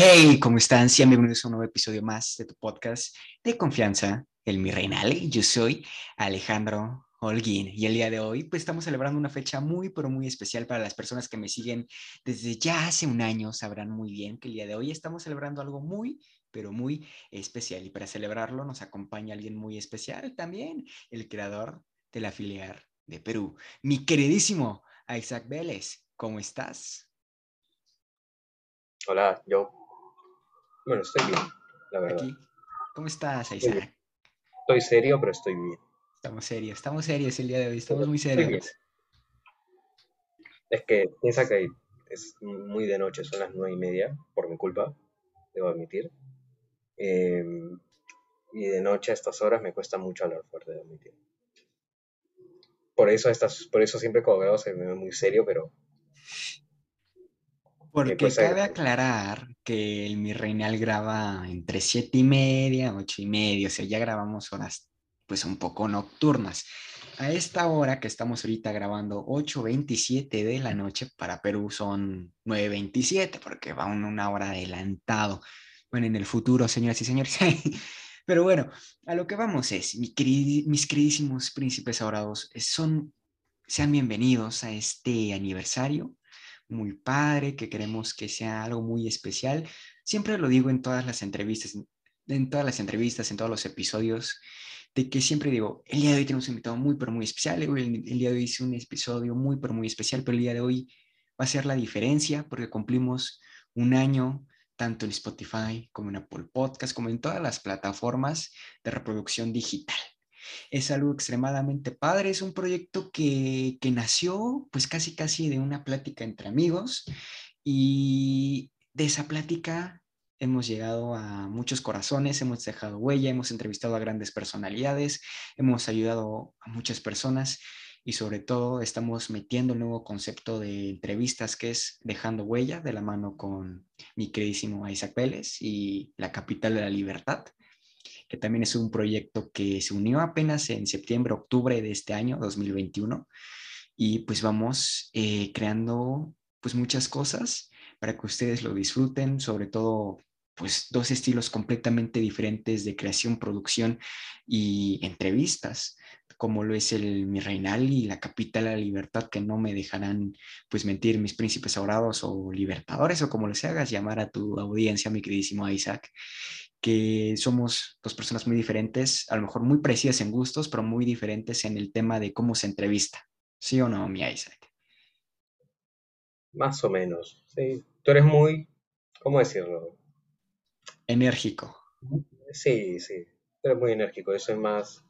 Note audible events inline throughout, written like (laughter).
Hey, ¿cómo están? Sean bienvenidos a un nuevo episodio más de tu podcast de confianza, el Mi. Yo soy Alejandro Holguín y el día de hoy pues estamos celebrando una fecha muy pero muy especial para las personas que me siguen desde ya hace un año sabrán muy bien que el día de hoy estamos celebrando algo muy pero muy especial y para celebrarlo nos acompaña alguien muy especial también, el creador de la filial de Perú, mi queridísimo Isaac Vélez. ¿Cómo estás? Hola, yo. Bueno, estoy bien, la verdad. ¿Cómo estás, Isaac? Estoy serio, pero estoy bien. Estamos serios, estamos serios el día de hoy, estamos muy serios. Es que piensa que es muy de noche, son las nueve y media, por mi culpa, debo admitir. Em, y de noche a estas horas me cuesta mucho hablar fuerte, debo admitir. Por eso, estas, por eso siempre cuando veo se me ve muy serio, pero porque cabe aclarar que el Mi Reinal graba entre siete y media, ocho y media, o sea, ya grabamos horas pues un poco nocturnas. A esta hora que estamos ahorita grabando 8.27 de la noche, para Perú son 9.27 porque va una hora adelantado. Bueno, en el futuro, señoras y señores. (laughs) Pero bueno, a lo que vamos es, mis queridísimos príncipes adorados, son, sean bienvenidos a este aniversario muy padre, que queremos que sea algo muy especial. Siempre lo digo en todas las entrevistas, en todas las entrevistas, en todos los episodios, de que siempre digo, el día de hoy tenemos un invitado muy, pero muy especial, el, el día de hoy es un episodio muy, pero muy especial, pero el día de hoy va a ser la diferencia porque cumplimos un año tanto en Spotify como en Apple Podcast, como en todas las plataformas de reproducción digital. Es algo extremadamente padre, es un proyecto que, que nació pues casi casi de una plática entre amigos y de esa plática hemos llegado a muchos corazones, hemos dejado huella, hemos entrevistado a grandes personalidades, hemos ayudado a muchas personas y sobre todo estamos metiendo el nuevo concepto de entrevistas que es dejando huella de la mano con mi queridísimo Isaac Vélez y la capital de la libertad que también es un proyecto que se unió apenas en septiembre, octubre de este año, 2021. Y pues vamos eh, creando pues muchas cosas para que ustedes lo disfruten, sobre todo pues dos estilos completamente diferentes de creación, producción y entrevistas, como lo es el Mi Reinal y la Capital de la Libertad, que no me dejarán pues mentir mis príncipes orados o libertadores o como les hagas llamar a tu audiencia, mi queridísimo Isaac que somos dos personas muy diferentes, a lo mejor muy parecidas en gustos, pero muy diferentes en el tema de cómo se entrevista. ¿Sí o no, mi Isaac? Más o menos, sí. Tú eres muy, ¿cómo decirlo? Enérgico. Sí, sí. Tú eres muy enérgico. Yo soy más...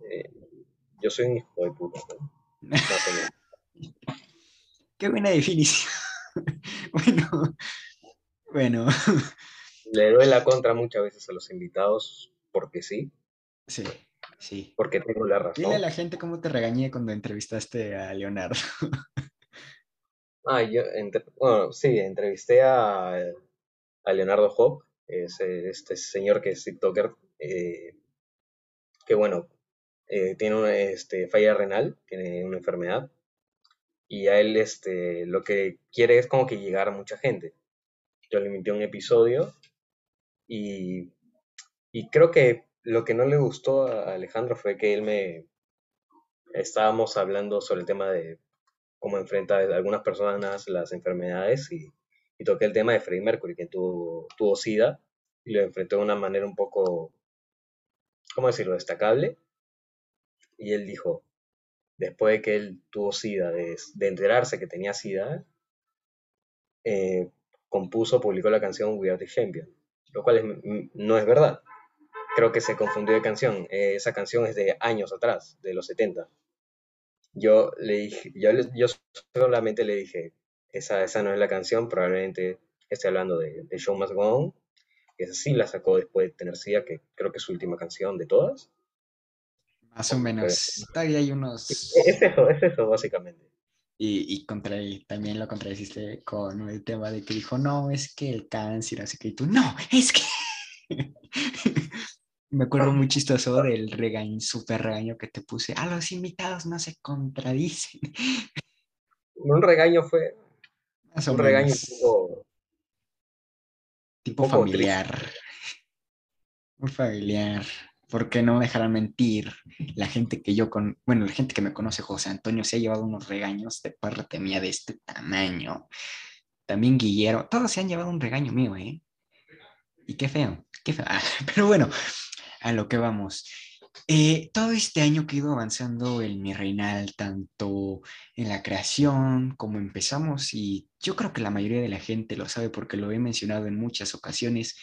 Eh, yo soy un hijo de puta. (laughs) Qué buena definición. (laughs) bueno, bueno. (laughs) Le doy la contra muchas veces a los invitados porque sí. Sí, sí. Porque tengo la razón. Dile a la gente cómo te regañé cuando entrevistaste a Leonardo. (laughs) ah, yo, bueno, sí, entrevisté a, a Leonardo Hop, es este señor que es TikToker, eh, que bueno, eh, tiene una este, falla renal, tiene una enfermedad, y a él este, lo que quiere es como que llegar a mucha gente. Yo le invité un episodio y, creo que lo que no le gustó a Alejandro fue que él me... Estábamos hablando sobre el tema de cómo enfrenta a algunas personas las enfermedades y, toqué el tema de Freddie Mercury, que tuvo, SIDA y lo enfrentó de una manera un poco, ¿cómo decirlo?, destacable. Y él dijo, después de que él tuvo SIDA, de, enterarse que tenía SIDA, eh, compuso, publicó la canción We Are the Champion lo cual no es verdad. Creo que se confundió de canción. Eh, esa canción es de años atrás, de los 70. Yo le dije, yo, yo solamente le dije, esa, esa no es la canción, probablemente esté hablando de, de Show Must Go On. Esa sí la sacó después de tener SIDA, que creo que es su última canción de todas. Más o menos. Todavía hay unos. Es eso, es eso, básicamente. Y, y contra, también lo contradiciste con el tema de que dijo, no, es que el cáncer, así que tú, no, es que... (laughs) Me acuerdo muy chistoso del regaño, súper regaño que te puse. A los invitados no se contradicen. Un regaño fue. un regaño tipo poco familiar. Muy familiar. ¿Por qué no me dejarán mentir? La gente que yo con, bueno, la gente que me conoce, José Antonio, se ha llevado unos regaños de parte mía de este tamaño. También Guillermo, todos se han llevado un regaño mío, ¿eh? Y qué feo, qué feo. Ah, (laughs) pero bueno, a lo que vamos. Eh, todo este año que he ido avanzando en mi reinal, tanto en la creación como empezamos, y yo creo que la mayoría de la gente lo sabe porque lo he mencionado en muchas ocasiones,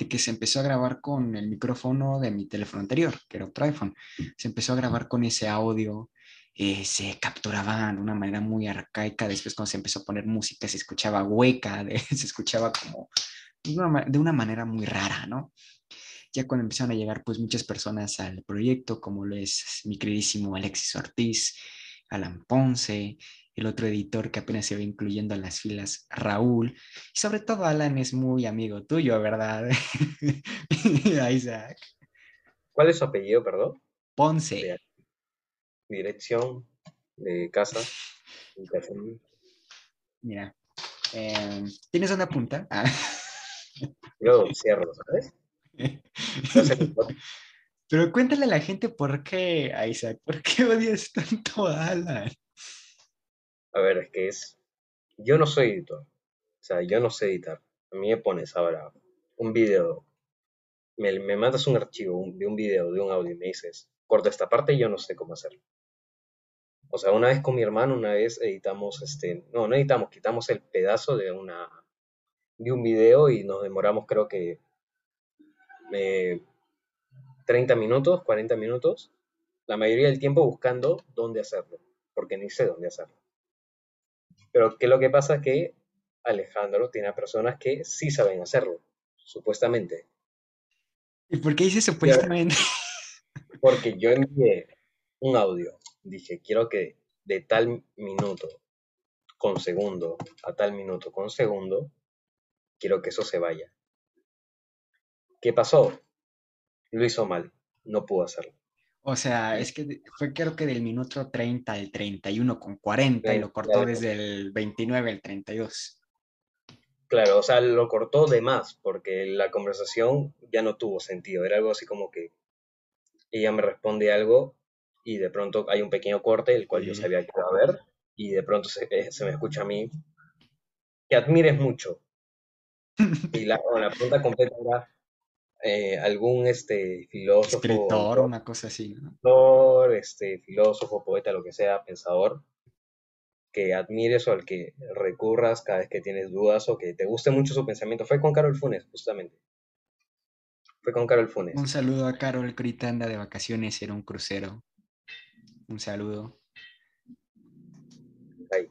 de que se empezó a grabar con el micrófono de mi teléfono anterior, que era otro iPhone. Se empezó a grabar con ese audio, eh, se capturaban de una manera muy arcaica. Después, cuando se empezó a poner música, se escuchaba hueca, (laughs) de- se escuchaba como de una, de una manera muy rara, ¿no? Ya cuando empezaron a llegar, pues, muchas personas al proyecto, como lo es mi queridísimo Alexis Ortiz, Alan Ponce, el otro editor que apenas se va incluyendo a las filas, Raúl, y sobre todo Alan es muy amigo tuyo, ¿verdad? (laughs) Isaac. ¿Cuál es su apellido, perdón? Ponce. Dirección de casa. Mira, eh, ¿tienes una punta? Ah. (laughs) Yo cierro, ¿sabes? (laughs) Pero cuéntale a la gente por qué, Isaac, por qué odias tanto a Alan. A ver, es que es. Yo no soy editor. O sea, yo no sé editar. A mí me pones ahora un video. Me, me mandas un archivo de un video, de un audio y me dices, corta esta parte y yo no sé cómo hacerlo. O sea, una vez con mi hermano, una vez editamos este. No, no editamos, quitamos el pedazo de una. de un video y nos demoramos, creo que. eh, 30 minutos, 40 minutos. La mayoría del tiempo buscando dónde hacerlo. Porque ni sé dónde hacerlo. Pero que lo que pasa es que Alejandro tiene a personas que sí saben hacerlo, supuestamente. ¿Y por qué dices supuestamente? (laughs) Porque yo envié un audio, dije, quiero que de tal minuto con segundo a tal minuto con segundo, quiero que eso se vaya. ¿Qué pasó? Lo hizo mal, no pudo hacerlo. O sea, es que fue creo que del minuto 30 al 31 con 40 y lo cortó Claro. desde el 29 al 32. Claro, o sea, lo cortó de más porque la conversación ya no tuvo sentido. Era algo así como que ella me responde algo y de pronto hay un pequeño corte, el cual yo sabía que iba a haber, y de pronto se, eh, se me escucha a mí que admires mucho. (laughs) Y la, la pregunta completa era eh, algún este, filósofo, Escritor, una cosa así, ¿no? autor, este, filósofo, poeta, lo que sea, pensador, que admires o al que recurras cada vez que tienes dudas o que te guste mucho su pensamiento. Fue con Carol Funes, justamente. Fue con Carol Funes. Un saludo a Carol, que ahorita anda de vacaciones en un crucero. Un saludo. Ahí.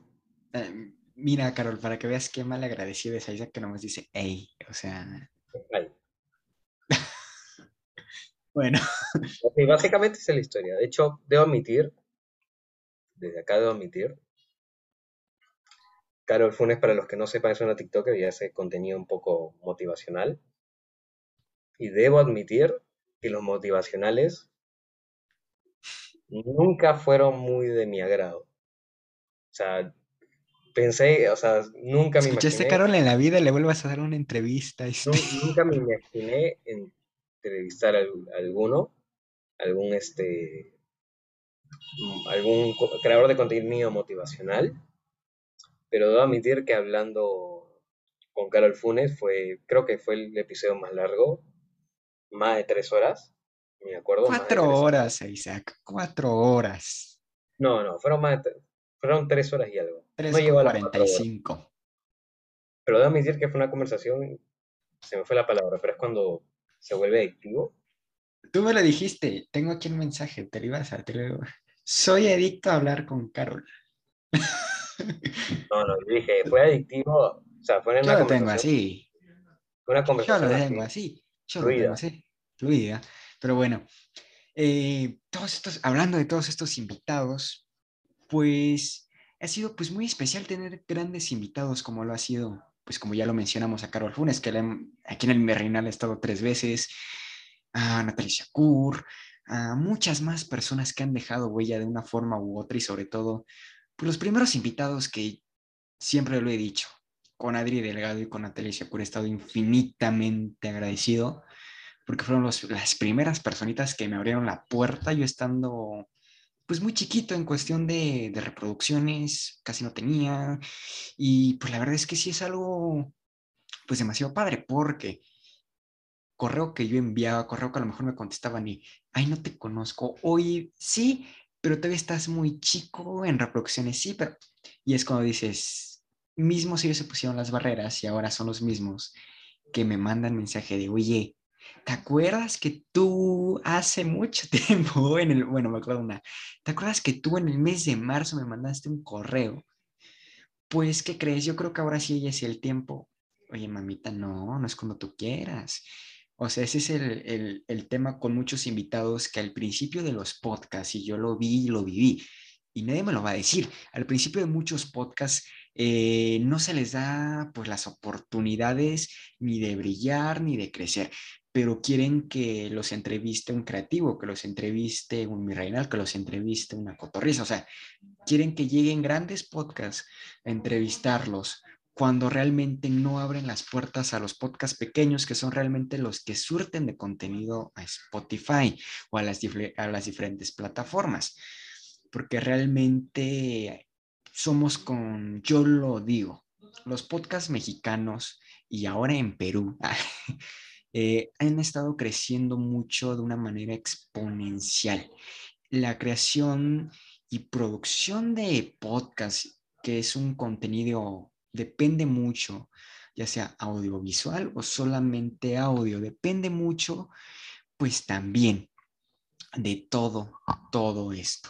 Eh, mira, Carol, para que veas qué mal agradecido es a Isaac que nomás dice, hey, o sea, Ahí. Bueno. Ok, básicamente esa es la historia. De hecho, debo admitir, desde acá debo admitir, Carol Funes, para los que no sepan, es una TikToker y hace contenido un poco motivacional. Y debo admitir que los motivacionales nunca fueron muy de mi agrado. O sea, pensé, o sea, nunca me ¿Escuchaste, imaginé, Carol, en la vida le vuelvas a dar una entrevista? este? nu- nunca me imaginé entrevistar a al- alguno, algún este, algún creador de contenido motivacional, pero debo admitir que hablando con Carol Funes fue, creo que fue el episodio más largo, más de tres horas, me acuerdo. Cuatro tres horas, Isaac, cuatro horas. No, no, fueron más de fueron tres horas y algo. Tres No llegó a las cuatro cuarenta y horas. cinco. Pero debo admitir que fue una conversación, se me fue la palabra, pero es cuando se vuelve adictivo. Tú me lo dijiste, tengo aquí un mensaje, te lo ibas a... te lo- Soy adicto a hablar con Carol. No, no, yo dije, fue adictivo, o sea, fue una Yo lo tengo conversación, así. una Yo conversación lo así, tengo así. Yo lo tengo así. Fluida. Pero bueno, eh, todos estos, hablando de todos estos invitados, pues ha sido pues muy especial tener grandes invitados como lo ha sido, pues como ya lo mencionamos a Carol Funes, que aquí en el Merrinal ha estado tres veces, a Natalia Shakur, a muchas más personas que han dejado huella de una forma u otra y sobre todo, pues los primeros invitados que siempre lo he dicho, con Adri Delgado y con Natalia Shakur he estado infinitamente agradecido porque fueron las primeras personitas que me abrieron la puerta, yo estando pues muy chiquito en cuestión de, de, reproducciones, casi no tenía, y pues la verdad es que sí es algo pues demasiado padre, porque correo que yo enviaba, correo que a lo mejor me contestaban y, ay, no te conozco, hoy sí, pero todavía estás muy chico en reproducciones, sí, pero... Y es cuando dices, mismo si ellos se pusieron las barreras y ahora son los mismos que me mandan mensaje de, oye, ¿te acuerdas que tú hace mucho (laughs) tiempo, en el, bueno, me acuerdo una, ¿te acuerdas que tú en el mes de marzo me mandaste un correo? Pues, ¿qué crees? Yo creo que ahora sí ya es el tiempo. Oye, mamita, no, no es como tú quieras. O sea, ese es el, el, tema con muchos invitados que al principio de los podcasts, y yo lo vi y lo viví, y nadie me lo va a decir, al principio de muchos podcasts eh, no se les da pues las oportunidades ni de brillar ni de crecer, pero quieren que los entreviste un creativo, que los entreviste un Mirreinal, que los entreviste una cotorriza, o sea, quieren que lleguen grandes podcasts a entrevistarlos cuando realmente no abren las puertas a los podcasts pequeños, que son realmente los que surten de contenido a Spotify o a las, a las diferentes plataformas. Porque realmente somos con, yo lo digo, los podcasts mexicanos y ahora en Perú (laughs) eh, han estado creciendo mucho de una manera exponencial. La creación y producción de podcasts, que es un contenido depende mucho, ya sea audiovisual o solamente audio, depende mucho, pues también de todo, todo esto.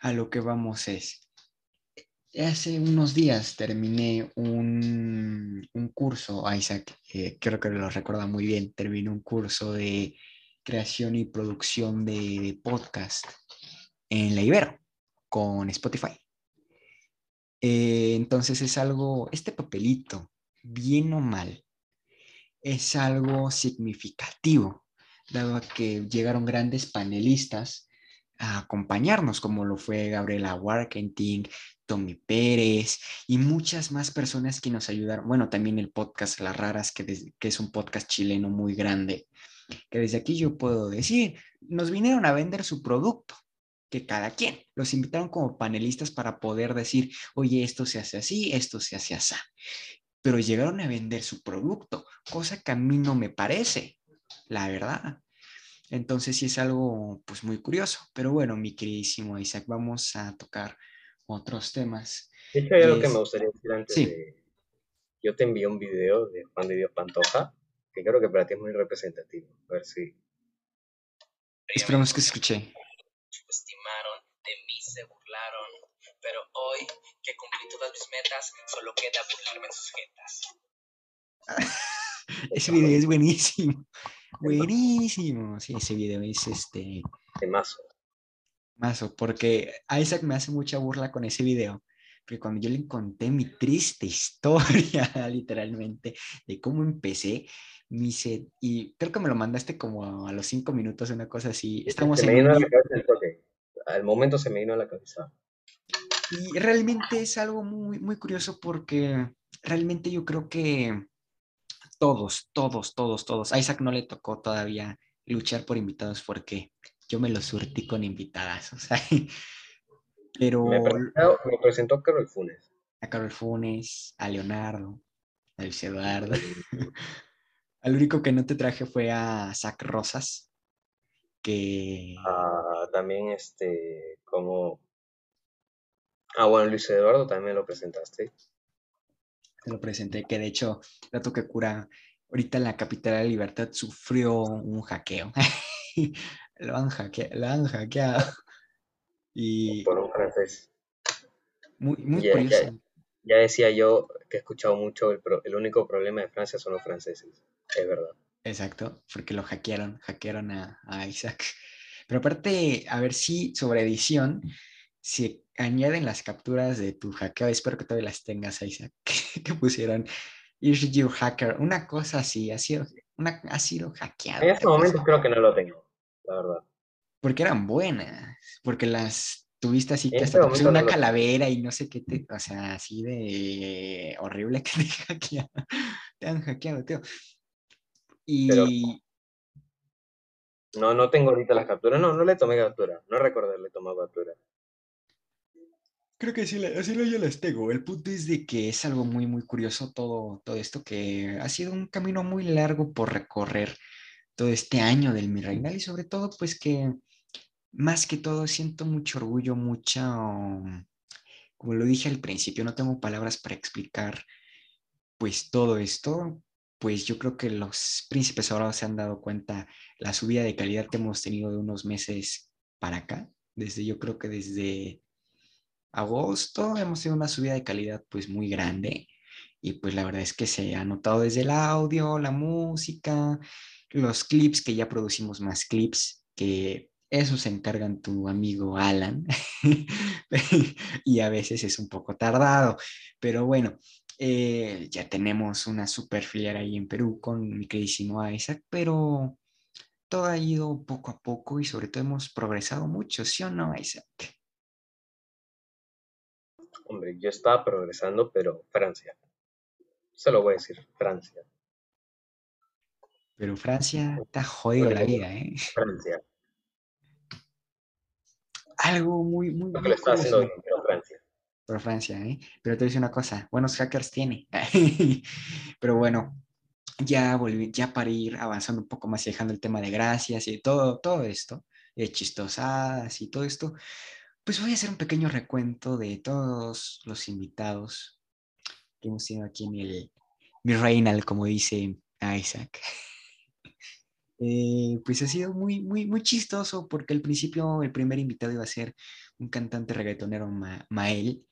A lo que vamos es, hace unos días terminé un, un curso, Isaac, creo que lo recuerda muy bien, terminé un curso de creación y producción de, de podcast en la Ibero con Spotify. Eh, entonces es algo, este papelito, bien o mal, es algo significativo, dado que llegaron grandes panelistas a acompañarnos, como lo fue Gabriela Warkenting, Tommy Pérez y muchas más personas que nos ayudaron. Bueno, también el podcast Las Raras, que, que es un podcast chileno muy grande, que desde aquí yo puedo decir, nos vinieron a vender su producto que cada quien. Los invitaron como panelistas para poder decir, oye, esto se hace así, esto se hace así. Pero llegaron a vender su producto, cosa que a mí no me parece, la verdad. Entonces sí es algo pues muy curioso. Pero bueno, mi queridísimo Isaac, vamos a tocar otros temas. De hecho, hay algo que me gustaría decir antes de... Yo te envié un video de Juan de Dios Pantoja, que creo que para ti es muy representativo. A ver si... Esperamos que se escuche estimaron, de mí se burlaron, pero hoy que cumplí todas mis metas, solo queda burlarme en sus jetas. (laughs) ese video es buenísimo. Buenísimo. Sí, ese video es este. De mazo. Porque Isaac me hace mucha burla con ese video. Porque cuando yo le conté mi triste (laughs) historia, literalmente, de cómo empecé, me dice, y creo que me lo mandaste como a los cinco minutos, una cosa así. Estamos en. la Al momento se me vino a la cabeza. Y realmente es algo muy, muy curioso porque realmente yo creo que todos, todos, todos, todos. A Isaac no le tocó todavía luchar por invitados porque yo me lo surtí con invitadas. (laughs) O sea, pero. Me presentó, a Carol Funes. A Carol Funes, a Leonardo, a Luis Eduardo. (laughs) Al único que no te traje fue a Zach Rosas, que... Ah, también este, como... Ah, bueno, Luis Eduardo también lo presentaste. Te lo presenté, que de hecho, dato que cura, ahorita la capital de la libertad sufrió un hackeo. (laughs) lo, han lo han hackeado. (laughs) Y... Por un francés. Muy, muy curioso. Ya, decía yo que he escuchado mucho, el, el único problema de Francia son los franceses. Es verdad. Exacto, porque lo hackearon, hackearon a, Isaac. Pero aparte, a ver si sobre edición, si añaden las capturas de tu hackeo, espero que todavía las tengas, Isaac, (laughs) que, pusieron Is your hacker, una cosa así, ha sido, una, ha sido hackeado. En este momento creo que no lo tengo, la verdad. Porque eran buenas, porque las Tuviste así que En hasta este te pusieron una calavera y no sé qué te, o sea, así de horrible (laughs) que te hackearon. Te han hackeado, tío. Pero- Y No, no tengo ahorita las capturas. No, no le tomé captura. No recuerdo haberle tomado captura. creo que sí, lo yo las tengo. El punto es de que es algo muy, muy curioso todo, todo esto, que ha sido un camino muy largo por recorrer todo este año del Mi Reinal y sobre todo, pues que más que todo siento mucho orgullo, mucha, um, como lo dije al principio, no tengo palabras para explicar pues todo esto, pues yo creo que los príncipes ahora se han dado cuenta la subida de calidad que hemos tenido de unos meses para acá, desde yo creo que desde agosto hemos tenido una subida de calidad pues muy grande y pues la verdad es que se ha notado desde el audio, la música, los clips, que ya producimos más clips, que eso se encargan tu amigo Alan (laughs) y a veces es un poco tardado, pero bueno, eh, ya tenemos una super filial ahí en Perú con mi queridísimo Isaac, pero todo ha ido poco a poco y sobre todo hemos progresado mucho, ¿sí o no, Isaac? Hombre, yo estaba progresando, pero Francia. Se lo voy a decir, Francia. Pero Francia ha jodido la vida, ¿eh? (laughs) Francia. Algo muy, muy, Lo que lo está haciendo bien, pero Francia. por Francia, ¿eh? Pero te voy a decir una cosa, buenos hackers tiene. (laughs) Pero bueno, ya volví, ya para ir avanzando un poco más y dejando el tema de gracias y todo, todo esto, de chistosadas y todo esto, pues voy a hacer un pequeño recuento de todos los invitados que hemos tenido aquí en el mi Reinal, como dice Isaac. (laughs) Eh, pues ha sido muy, muy, muy chistoso porque al principio el primer invitado iba a ser un cantante reggaetonero, Ma- Mael,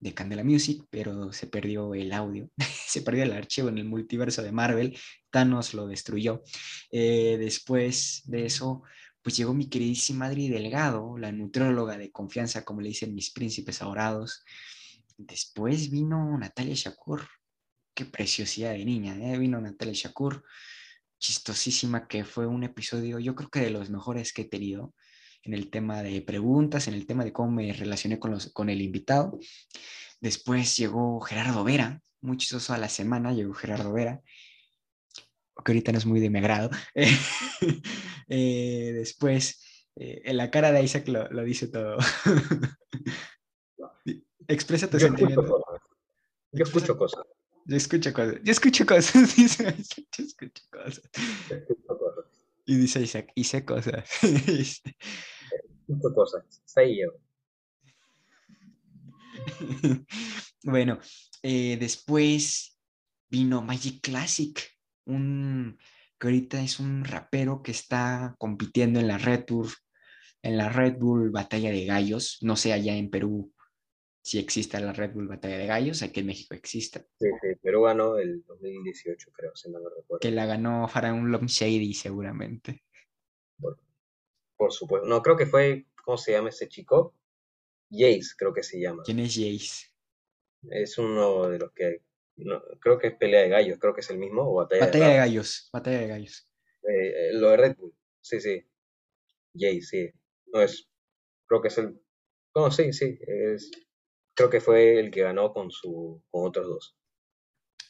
de Candela Music, pero se perdió el audio, (laughs) se perdió el archivo en el multiverso de Marvel, Thanos lo destruyó. Eh, después de eso, pues llegó mi queridísima Adri Delgado, la nutrióloga de confianza, como le dicen mis príncipes adorados. Después vino Natalia Shakur, qué preciosidad de niña, ¿eh? vino Natalia Shakur, chistosísima, que fue un episodio, yo creo que de los mejores que he tenido en el tema de preguntas, en el tema de cómo me relacioné con, los, con el invitado. Después llegó Gerardo Vera, muy chistoso a la semana, llegó Gerardo Vera, que ahorita no es muy de mi agrado. (laughs) Eh, después, eh, en la cara de Isaac lo, lo dice todo. (laughs) Expresa tus Yo escucho sentimientos. cosas. Yo escucho cosas. Yo escucho cosas. Yo escucho cosas, (laughs) dice Isaac. Yo escucho cosas. Yo escucho cosas. Y dice Isaac, hice cosas. (laughs) Este, Escucho cosas. Está ahí yo. (laughs) bueno, eh, después vino Magic Classic, un que ahorita es un rapero que está compitiendo en la Red Bull, en la Red Bull Batalla de Gallos. No sé allá en Perú si existe la Red Bull Batalla de Gallos, aquí en México existe. Sí, sí, Perú ganó el 2018, creo, si no me recuerdo. Que la ganó Faraón Lom Shady seguramente. Por supuesto. No, creo que fue, ¿cómo se llama ese chico? Jace, creo que se llama. ¿Quién es Jace? Es uno de los que, no, creo que es pelea de gallos, creo que es el mismo, o batalla, Batalla de. Gallos, Batalla de Gallos. Eh, eh, lo de Red Bull, sí, sí. Jace, sí. No es, creo que es el, no, sí, sí, es, creo que fue el que ganó con su, con otros dos.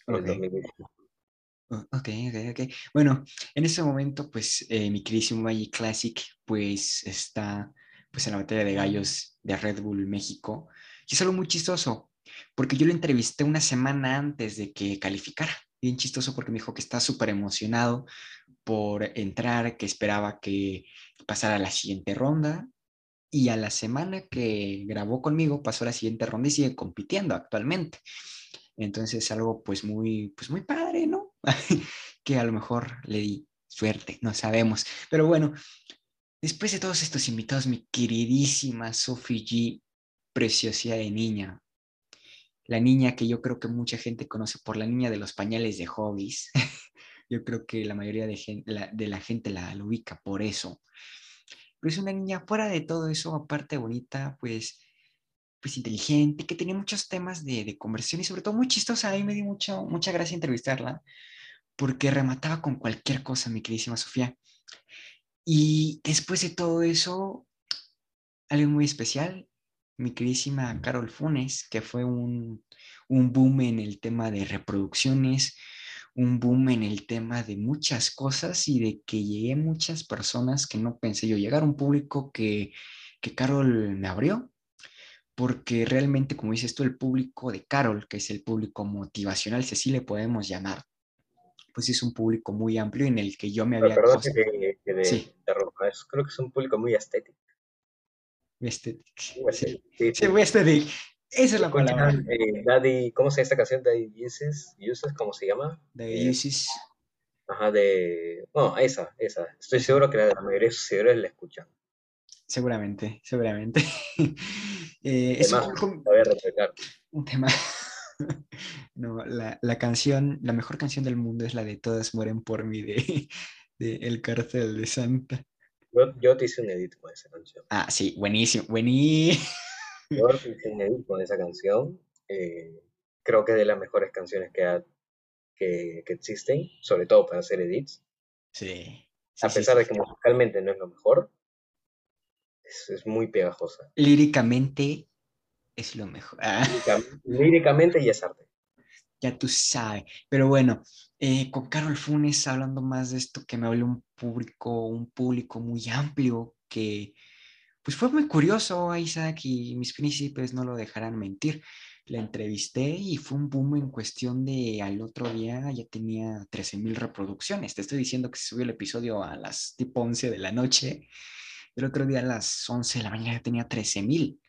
En el Ok. 2018. Ok, ok. Bueno, en ese momento, pues eh, mi queridísimo Magic Classic, pues está pues en la batalla de gallos de Red Bull México. Y es algo muy chistoso, porque yo lo entrevisté una semana antes de que calificara. Bien chistoso porque me dijo que está súper emocionado por entrar, que esperaba que pasara la siguiente ronda. Y a la semana que grabó conmigo pasó la siguiente ronda y sigue compitiendo actualmente. Entonces algo pues muy, pues muy padre, ¿no? (laughs) que a lo mejor le di suerte, no sabemos. Pero bueno, después de todos estos invitados, mi queridísima Sophie G, preciosidad de niña, la niña que yo creo que mucha gente conoce por la niña de los pañales de hobbies. (laughs) yo creo que la mayoría de, gen- la, de la gente la ubica por eso. Pero es una niña fuera de todo eso, aparte bonita, pues pues inteligente, que tenía muchos temas de, de conversión y sobre todo muy chistosa. A mí me dio mucho, mucha gracia entrevistarla porque remataba con cualquier cosa, mi queridísima Sofía. Y después de todo eso, algo muy especial, mi queridísima Carol Funes, que fue un, un boom en el tema de reproducciones, un boom en el tema de muchas cosas y de que llegué a muchas personas que no pensé yo llegar a un público que, que Carol me abrió, porque realmente, como dices tú, el público de Carol, que es el público motivacional, si así le podemos llamar, pues es un público muy amplio en el que yo me había... Perdón que, que de, Sí. interrumpa, creo que es un público muy estético. Muy sí, estético. Sí, sí, sí. Esa es la palabra. Eh, Daddy, ¿cómo se llama esta canción? Daddy Uses, Uses, ¿cómo se llama? De Eh, Usis. Ajá, de... No, esa, esa. Estoy seguro que la, la mayoría de sus seguidores la escuchan. Seguramente, seguramente. (laughs) Eh, es un un tema. (laughs) No, la, la canción, la mejor canción del mundo es la de Todas mueren por mí de, (laughs) de El Cártel de Santa. Yo, yo te hice un edit con esa canción. Ah, sí, buenísimo, buenísimo. Con esa canción. eh, creo que es de las mejores canciones que, ha- que, que existen, sobre todo para hacer edits. Sí. A sí, pesar sí. de que musicalmente no es lo mejor, es, es muy pegajosa. Líricamente es lo mejor. (laughs) Ah, Lírica- Líricamente y es arte. ya tú sabes. Pero bueno, eh, con Carol Funes hablando más de esto que me habló un público, un público muy amplio que pues fue muy curioso, Isaac, y mis príncipes no lo dejarán mentir. La entrevisté y fue un boom en cuestión de al otro día ya tenía 13 mil reproducciones. Te estoy diciendo que se subió el episodio a las tipo 11 de la noche. El otro día a las 11 de la mañana ya tenía 13 mil.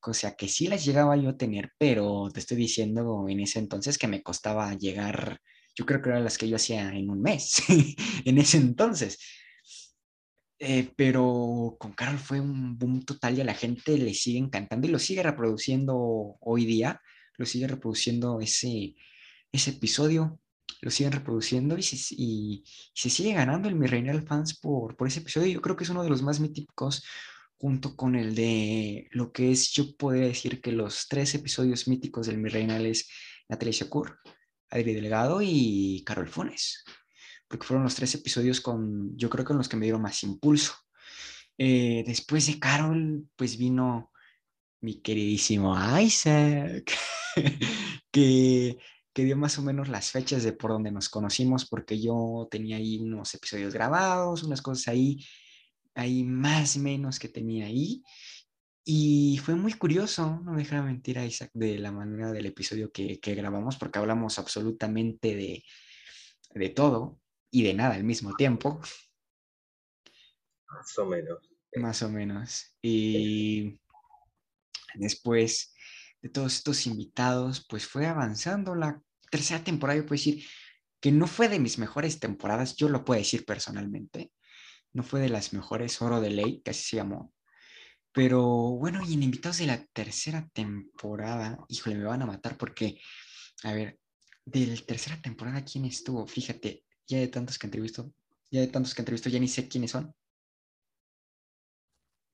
O sea que sí las llegaba yo a tener, pero te estoy diciendo en ese entonces que me costaba llegar, yo creo que eran las que yo hacía en un mes, (laughs) en ese entonces. Eh, pero con Carol fue un boom total y a la gente le sigue encantando y lo sigue reproduciendo hoy día, lo sigue reproduciendo ese, ese episodio, lo siguen reproduciendo y se, y se sigue ganando el Mi Reinal Fans por, por ese episodio. Yo creo que es uno de los más míticos junto con el de lo que es, yo podría decir que los tres episodios míticos del Mi Reinal es Natalia Shakur, Adri Delgado y Carol Funes porque fueron los tres episodios con, yo creo que con los que me dieron más impulso. Eh, después de Carol, pues vino mi queridísimo Isaac, (laughs) que, que dio más o menos las fechas de por donde nos conocimos, porque yo tenía ahí unos episodios grabados, unas cosas ahí, ahí más o menos que tenía ahí. Y fue muy curioso, no me dejará mentir a Isaac, de la manera del episodio que, que grabamos, porque hablamos absolutamente de, de todo y de nada al mismo tiempo, Más o menos. más o menos. Y después de todos estos invitados, pues fue avanzando la tercera temporada, yo puedo decir que no fue de mis mejores temporadas, yo lo puedo decir personalmente, no fue de las mejores, Oro de Ley, así se llamó. Pero bueno, y en invitados de la tercera temporada, híjole, me van a matar porque, a ver, de la tercera temporada, ¿quién estuvo? Fíjate, ya de tantos que entrevisto, ya de tantos que entrevisto, ya ni sé quiénes son.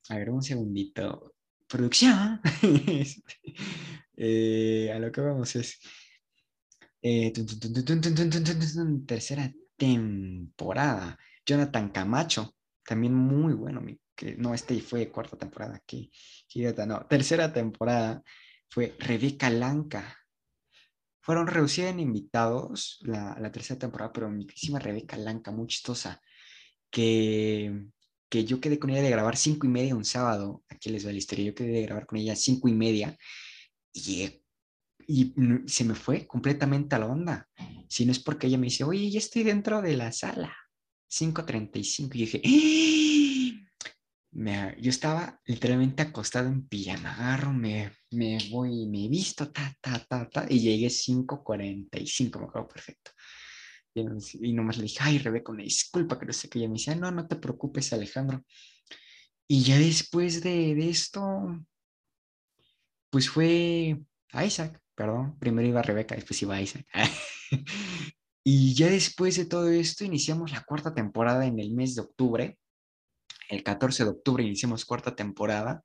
A ver, un segundito. Producción. a lo que vamos es. Tercera temporada. Jonathan Camacho, también muy bueno. Que, no, este fue cuarta temporada. Que, no, tercera temporada fue Rebeca Lanca. Fueron reducidas en invitados la, la tercera temporada, pero mi querísima Rebeca Lanca, muy chistosa, que, que yo quedé con ella de grabar cinco y media un sábado. Aquí les va la historia. Yo quedé de grabar con ella cinco y media y llegué y se me fue completamente a la onda. Si no es porque ella me dice, oye, ya estoy dentro de la sala. 5.35. Y dije, ¡Ah! Me- yo estaba literalmente acostado en pijama. Me, me voy, me visto, ta, ta, ta, ta. Y llegué 5.45, me acuerdo perfecto. Y, y nomás le dije, ay, Rebeca, una disculpa, que no sé qué. Ella me decía, no, no te preocupes, Alejandro. Y ya después de, de esto, pues fue Isaac, perdón. Primero iba Rebeca, después iba Isaac. (laughs) y ya después de todo esto, iniciamos la cuarta temporada en el mes de octubre. El 14 de octubre iniciamos cuarta temporada.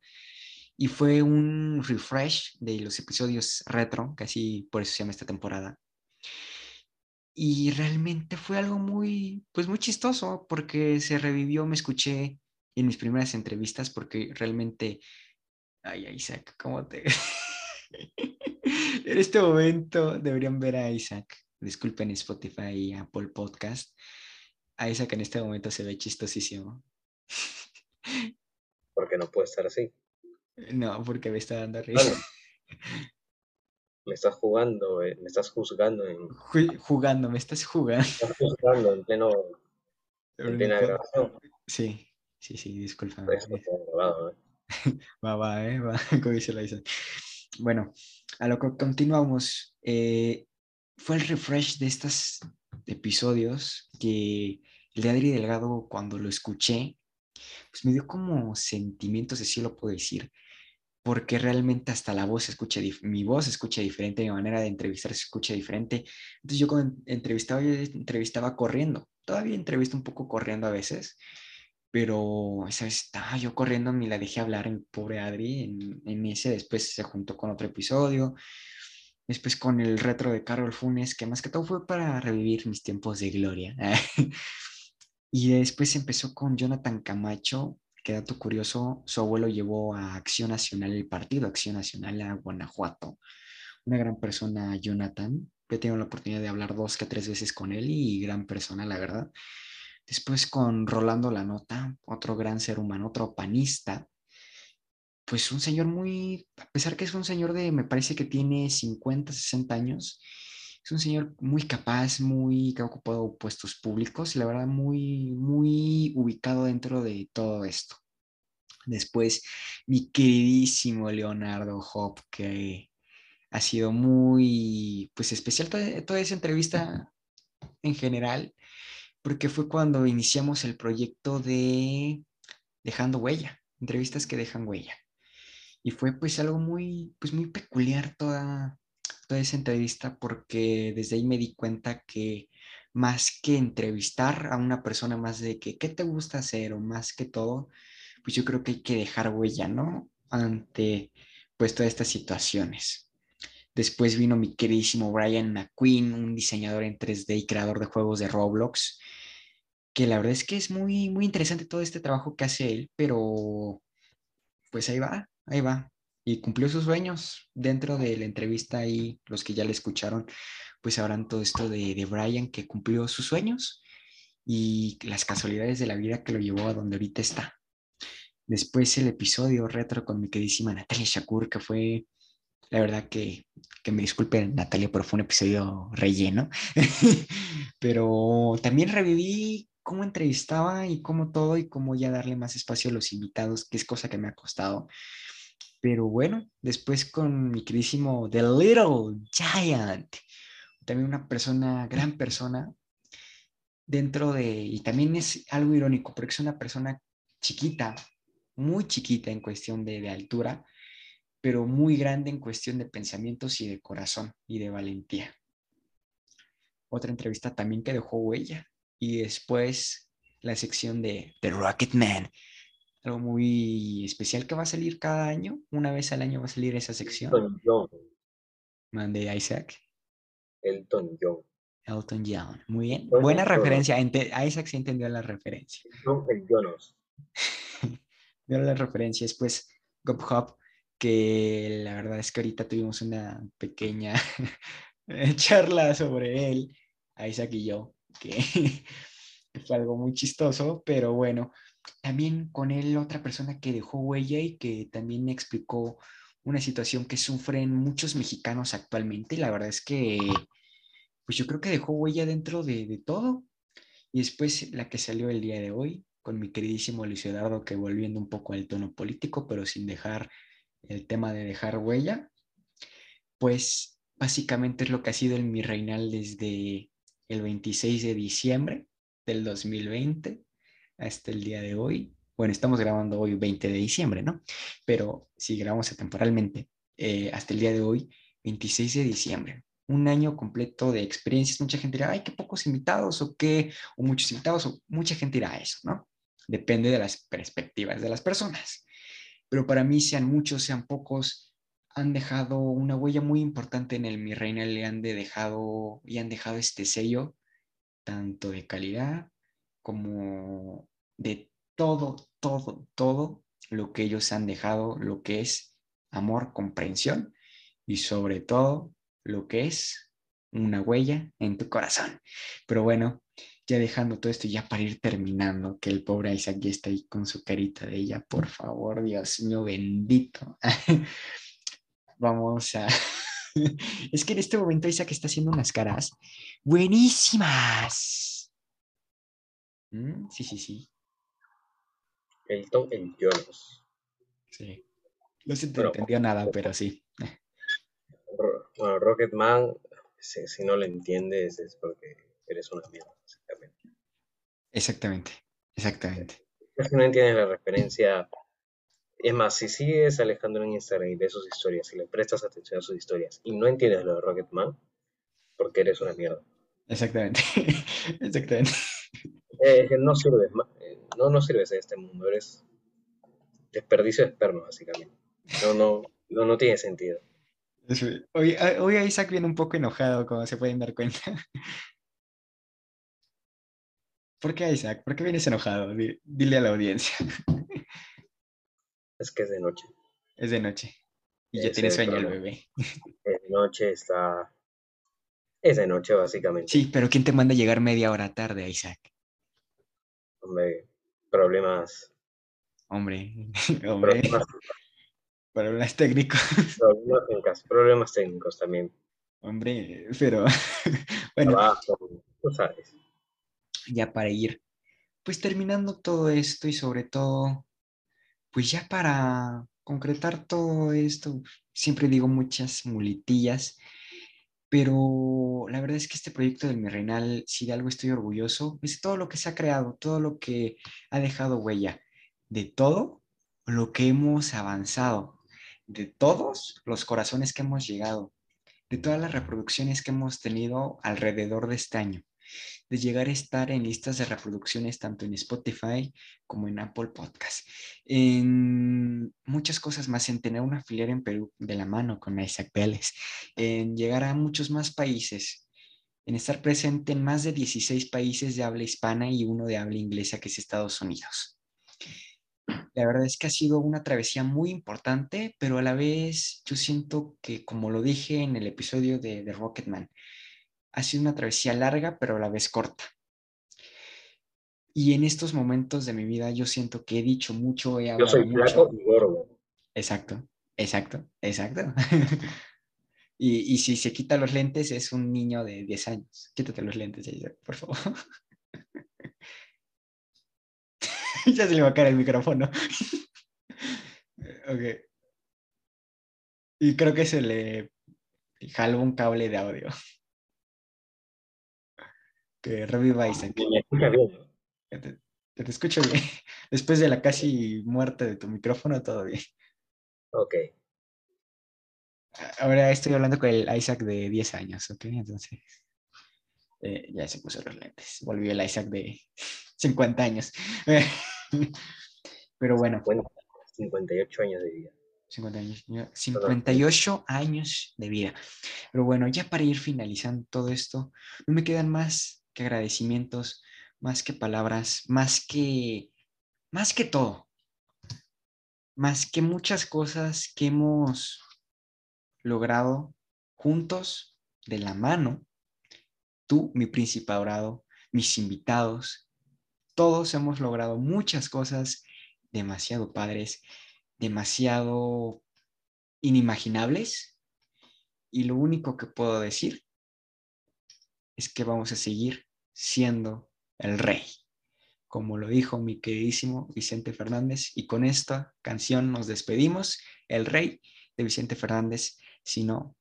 Y fue un refresh de los episodios retro, casi por eso se llama esta temporada. Y realmente fue algo muy, pues muy chistoso, porque se revivió, me escuché en mis primeras entrevistas, porque realmente Ay, Isaac, ¿cómo te... (laughs) en este momento deberían ver a Isaac. Disculpen Spotify y Apple Podcast. A Isaac en este momento se ve chistosísimo. (laughs) Porque no puede estar así. No, porque me está dando risa. Me estás jugando, eh, me estás juzgando en. jugando, me estás jugando. Me estás juzgando en pleno. En plena grabación. Sí, sí, sí, grabado, ¿eh? (laughs) va, va, ¿eh? Va, (laughs) como dice la Bueno, a lo que continuamos. Eh, fue el refresh de estos episodios que el de Adri Delgado, cuando lo escuché, pues me dio como sentimientos, así lo puedo decir, porque realmente hasta la voz escucha, mi voz se escucha diferente, mi manera de entrevistar se escucha diferente. Entonces yo cuando entrevistaba, yo entrevistaba corriendo, todavía entrevisto un poco corriendo a veces, pero esa vez estaba yo corriendo, me la dejé hablar en pobre Adri en, en ese, después se juntó con otro episodio, después con el retro de Carol Funes, que más que todo fue para revivir mis tiempos de gloria. (laughs) y después empezó con Jonathan Camacho, que dato curioso, su abuelo llevó a Acción Nacional el partido, Acción Nacional a Guanajuato. Una gran persona, Jonathan. He tenido la oportunidad de hablar dos que tres veces con él y gran persona, la verdad. Después con Rolando La Nota, otro gran ser humano, otro panista. Pues un señor muy, a pesar que es un señor de, me parece que tiene 50, 60 años, es un señor muy capaz, muy que ha ocupado puestos públicos, la verdad muy, muy ubicado dentro de todo esto. Después, mi queridísimo Leonardo Hop, que ha sido muy, pues especial toda, esa entrevista en general, porque fue cuando iniciamos el proyecto de Dejando Huella, entrevistas que dejan huella. Y fue pues algo muy, pues muy peculiar toda, toda esa entrevista porque desde ahí me di cuenta que más que entrevistar a una persona más de que qué te gusta hacer o más que todo, pues yo creo que hay que dejar huella, ¿no? Ante pues todas estas situaciones. Después vino mi queridísimo Brian McQueen, un diseñador en 3D y creador de juegos de Roblox, que la verdad es que es muy, muy interesante todo este trabajo que hace él, pero pues ahí va, ahí va y cumplió sus sueños. Dentro de la entrevista y los que ya le escucharon, pues sabrán todo esto de, de Brian que cumplió sus sueños y las casualidades de la vida que lo llevó a donde ahorita está. Después el episodio retro con mi queridísima Natalia Shakur, que fue, la verdad que, que me disculpen Natalia, pero fue un episodio relleno. (laughs) pero también reviví cómo entrevistaba y cómo todo y cómo ya darle más espacio a los invitados, que es cosa que me ha costado. Pero bueno, después con mi queridísimo The Little Giant, también una persona, gran persona, dentro de, y también es algo irónico, porque es una persona chiquita, muy chiquita en cuestión de, de altura, pero muy grande en cuestión de pensamientos y de corazón y de valentía. Otra entrevista también que dejó huella. Y después la sección de The Rocket Man, algo muy especial que va a salir cada año. Una vez al año va a salir esa sección. Elton John. Mande Isaac. Elton John. Elton John. Muy bien. Buena referencia. Isaac sí entendió la referencia. No, el Jonas. (laughs) Vio la referencia. Después, Gop Hop, que la verdad es que ahorita tuvimos una pequeña (laughs) charla sobre él, Isaac y yo, que (laughs) fue algo muy chistoso, pero bueno, también con él otra persona que dejó huella y que también explicó una situación que sufren muchos mexicanos actualmente. La verdad es que, pues yo creo que dejó huella dentro de, de todo. Y después la que salió el día de hoy, con mi queridísimo Luis Eduardo, que volviendo un poco al tono político, pero sin dejar el tema de dejar huella, pues básicamente es lo que ha sido el mi reinal desde el 26 de diciembre del 2020 hasta el día de hoy. Bueno, estamos grabando hoy 20 de diciembre, ¿no? Pero si grabamos temporalmente, eh, hasta el día de hoy, 26 de diciembre. Un año completo de experiencias. Mucha gente dirá, ay, qué pocos invitados o qué, o muchos invitados, o mucha gente dirá eso, ¿no? Depende de las perspectivas de las personas. Pero para mí, sean muchos, sean pocos, han dejado una huella muy importante en el Mi Reina, le han dejado y han dejado este sello tanto de calidad como de todo, todo, todo lo que ellos han dejado, lo que es amor, comprensión y sobre todo lo que es una huella en tu corazón. Pero bueno, ya dejando todo esto, ya para ir terminando, que el pobre Isaac ya está ahí con su carita de ella, por favor, Dios mío bendito. (laughs) Vamos a... (laughs) es que en este momento Isaac está haciendo unas caras buenísimas. Mm, sí, sí, sí. El Tom el Jonas. Sí. No se te entendió nada, pero sí. (laughs) Bueno, Rocketman, si, si no lo entiendes es porque eres una mierda, exactamente. Exactamente, exactamente. Si no entiendes la referencia, es más, si sigues a Alejandro en Instagram y ves sus historias y le prestas atención a sus historias y no entiendes lo de Rocketman, porque eres una mierda. Exactamente, (laughs) exactamente. Eh, no sirves, eh, no, no sirves en este mundo, eres desperdicio de esperma, básicamente. No, no, no, no tiene sentido. Hoy, hoy Isaac viene un poco enojado, como se pueden dar cuenta. (laughs) ¿Por qué Isaac? ¿Por qué vienes enojado? Dile a la audiencia. Es que es de noche. Es de noche. Y ya tiene sueño el bebé. Es de noche, está. Es de noche, básicamente. Sí, pero ¿quién te manda a llegar media hora tarde, Isaac? (laughs) Hombre, problemas. Hombre, hombre. Problemas, técnicos. (laughs) Problemas problemas técnicos también. Hombre, pero (laughs) bueno. tú sabes. Ya para ir, pues terminando todo esto y sobre todo pues ya para concretar todo esto, siempre digo muchas muletillas, pero la verdad es que este proyecto del Mi si de algo estoy orgulloso, es todo lo que se ha creado, todo lo que ha dejado huella, de todo lo que hemos avanzado, de todos los corazones que hemos llegado, de todas las reproducciones que hemos tenido alrededor de este año de llegar a estar en listas de reproducciones tanto en Spotify como en Apple Podcast. En muchas cosas más, en tener una filial en Perú de la mano con Isaac Vélez, en llegar a muchos más países, en estar presente en más de 16 países de habla hispana y uno de habla inglesa que es Estados Unidos. La verdad es que ha sido una travesía muy importante, pero a la vez yo siento que, como lo dije en el episodio de, de Rocketman, ha sido una travesía larga, pero a la vez corta. Y en estos momentos de mi vida yo siento que he dicho mucho, he hablado Yo soy flaco y gordo. Exacto, exacto, exacto. (laughs) y, y, si se quita los lentes es un niño de 10 años. Quítate los lentes, por favor. (laughs) ya se le va a caer el micrófono. (laughs) ok. Y creo que se le jaló un cable de audio que reviva Isaac. Me escucha bien. Te, te, escucho bien. (laughs) Después de la casi muerte de tu micrófono, todo bien. Ok. Ahora estoy hablando con el Isaac de 10 años, ¿ok? Entonces, eh, ya se puso los lentes. Volvió el Isaac de (laughs) 50 años. (laughs) Pero bueno. 58 años de vida. 50 años, 58 años de vida. Pero bueno, ya para ir finalizando todo esto, no me quedan más que agradecimientos, más que palabras, más que, más que todo, más que muchas cosas que hemos logrado juntos, de la mano, tú, mi príncipe dorado, mis invitados, todos hemos logrado muchas cosas demasiado padres, demasiado inimaginables. Y lo único que puedo decir es que vamos a seguir siendo el rey, como lo dijo mi queridísimo Vicente Fernández. Y con esta canción nos despedimos, el rey de Vicente Fernández, sino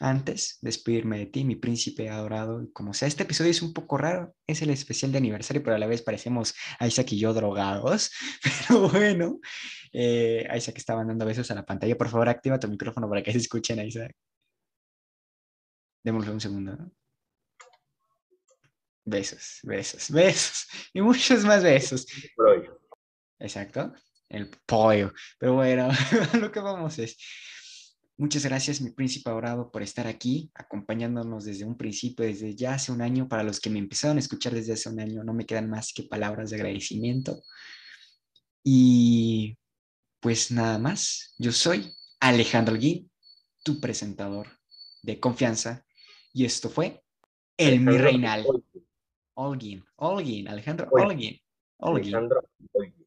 antes despedirme de ti, mi príncipe adorado. Como sea, este episodio es un poco raro, es el especial de aniversario, pero a la vez parecemos Isaac y yo drogados. (laughs) Pero bueno, eh, Isaac estaba dando besos a la pantalla. Por favor, activa tu micrófono para que se escuchen, Isaac. Démosle un segundo. ¿no? Besos, besos, besos y muchos más besos. Exacto, el pollo. Pero bueno, (laughs) lo que vamos es, muchas gracias mi príncipe adorado por estar aquí, acompañándonos desde un principio, desde ya hace un año. Para los que me empezaron a escuchar desde hace un año, no me quedan más que palabras de agradecimiento. Y pues nada más, yo soy Alejandro Guín, tu presentador de confianza. Y esto fue El Mi Reinal. Olguín, Olguín, Alejandro Olguín. Olguín. Alejandro Olguín.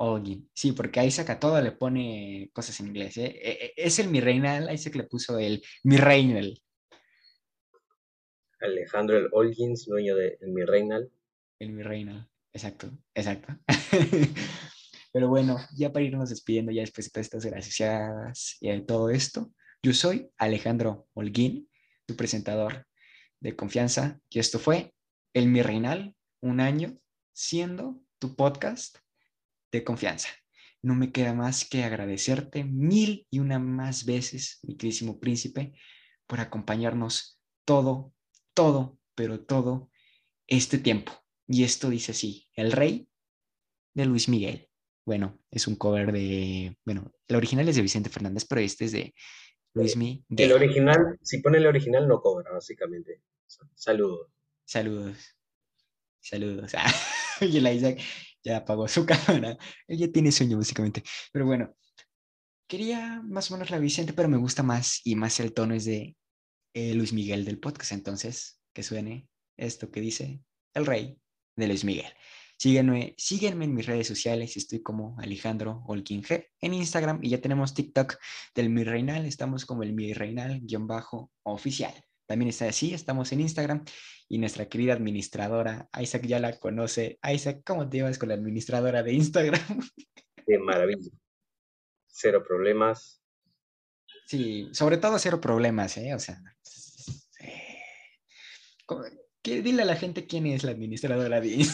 Olguín. Sí, porque ahí saca todo, le pone cosas en inglés. ¿eh? E- e- Es el Mi se que le puso el Mi Reinal. Alejandro el Olgins, dueño de El Mi Reinal. El Mi Reinal. Exacto, exacto. (laughs) Pero bueno, ya para irnos despidiendo, ya después de todas estas gracias y de todo esto, yo soy Alejandro Holguín, tu presentador de confianza, y esto fue El Mi Reinal, un año siendo tu podcast de confianza. No me queda más que agradecerte mil y una más veces, mi queridísimo príncipe, por acompañarnos todo, todo, pero todo este tiempo. Y esto dice así, El Rey de Luis Miguel. Bueno, es un cover de, bueno, el original es de Vicente Fernández, pero este es de Luis El Miguel. original, si pone el original, no cobra, básicamente. Saludos. Saludos. Saludos. Ah, (laughs) y el Isaac ya apagó su (laughs) cámara. Él ya tiene sueño, básicamente. Pero bueno, quería más o menos la Vicente, pero me gusta más y más el tono es de eh, Luis Miguel del podcast. Entonces, que suene esto que dice el rey de Luis Miguel. Síguenme, síguenme en mis redes sociales. Estoy como Alejandro Holguín G en Instagram y ya tenemos TikTok del Mi Reinal. Estamos como el Mi Reinal-oficial. También está así, estamos en Instagram y nuestra querida administradora, Isaac ya la conoce. Isaac, ¿cómo te llevas con la administradora de Instagram? De maravilla. Cero problemas. Sí, sobre todo cero problemas, ¿eh? O sea, eh, ¿cómo- que dile a la gente quién es la administradora de,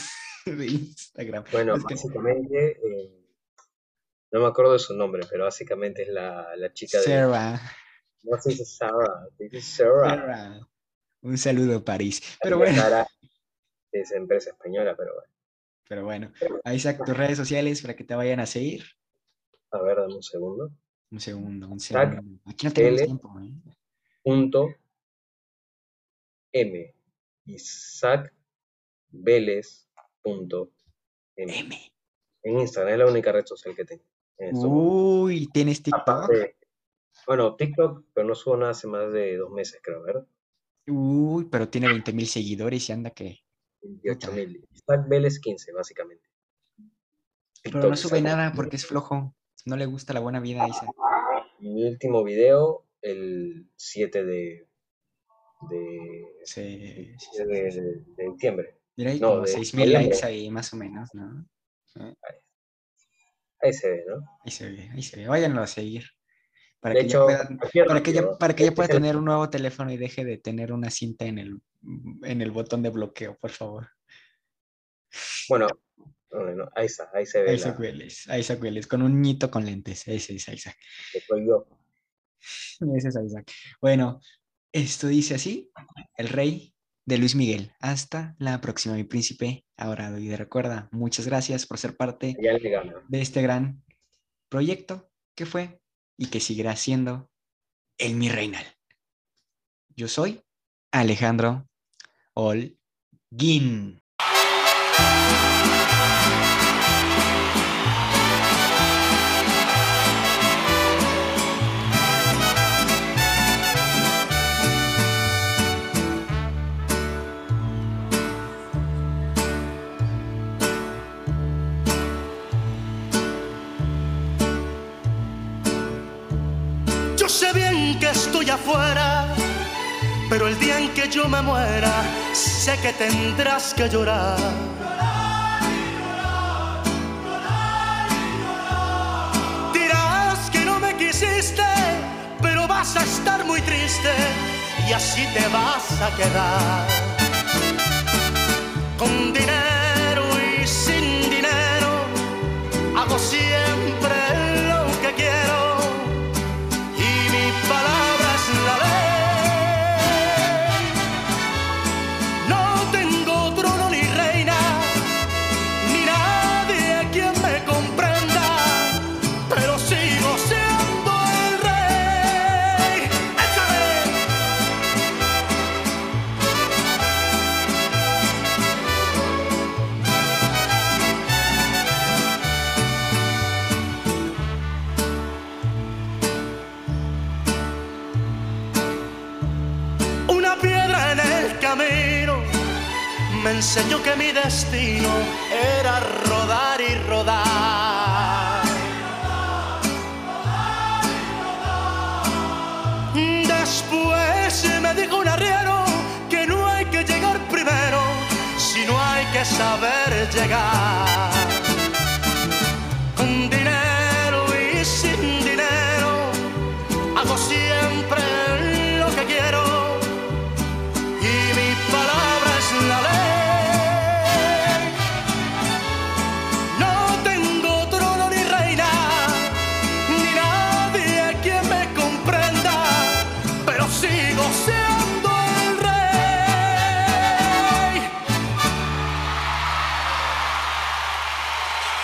de Instagram. Bueno, Es que- básicamente, eh, no me acuerdo de su nombre, pero básicamente es la, la chica de... No se dice Sarah, se dice Sarah. Sarah. Un saludo, París. Pero bueno, Sara es empresa española, pero bueno. pero bueno. Isaac, tus redes sociales para que te vayan a seguir. A ver, dame un segundo. Un segundo, un segundo. Aquí no tenemos L. tiempo, ¿eh? Punto M. Isaac Vélez. Punto M. M. En Instagram es la única red social que tengo. momentos. Uy, ¿tienes TikTok? Aparte, bueno, TikTok, pero no subo nada hace más de dos meses, creo, ¿verdad? Uy, pero tiene 20 mil seguidores y anda que... 28 mil. Isaac Vélez 15, básicamente. Pero no TikTok, sube Isaac. nada porque es flojo. No le gusta la buena vida, Isaac. Mi último video, el 7 de, de, Sí, sí, sí, de, de- de diciembre. Mira, hay No, como de 6 mil likes ahí, más o menos, ¿no? Ahí se ve, ¿no? Ahí se ve, ahí se ve. Váyanlo a seguir. Para De que hecho, para para este pueda tener un nuevo teléfono y deje de tener una cinta en el, en el botón de bloqueo, por favor. Bueno, bueno, ahí está, ahí se ve Isaac la, Vélez, Isaac Vélez, con un ñito con lentes. Ese es Isaac. yo. Ese es Isaac. Bueno, esto dice así, el rey de Luis Miguel. Hasta la próxima, mi príncipe adorado. Y de recuerda, muchas gracias por ser parte de este gran proyecto que fue y que seguirá siendo el Mi Reinal. Yo soy Alejandro Holguín. Pero el día en que yo me muera, sé que tendrás que llorar. Dirás que no me quisiste, pero vas a estar muy triste y así te vas a quedar. Con dinero y sin dinero, hago siempre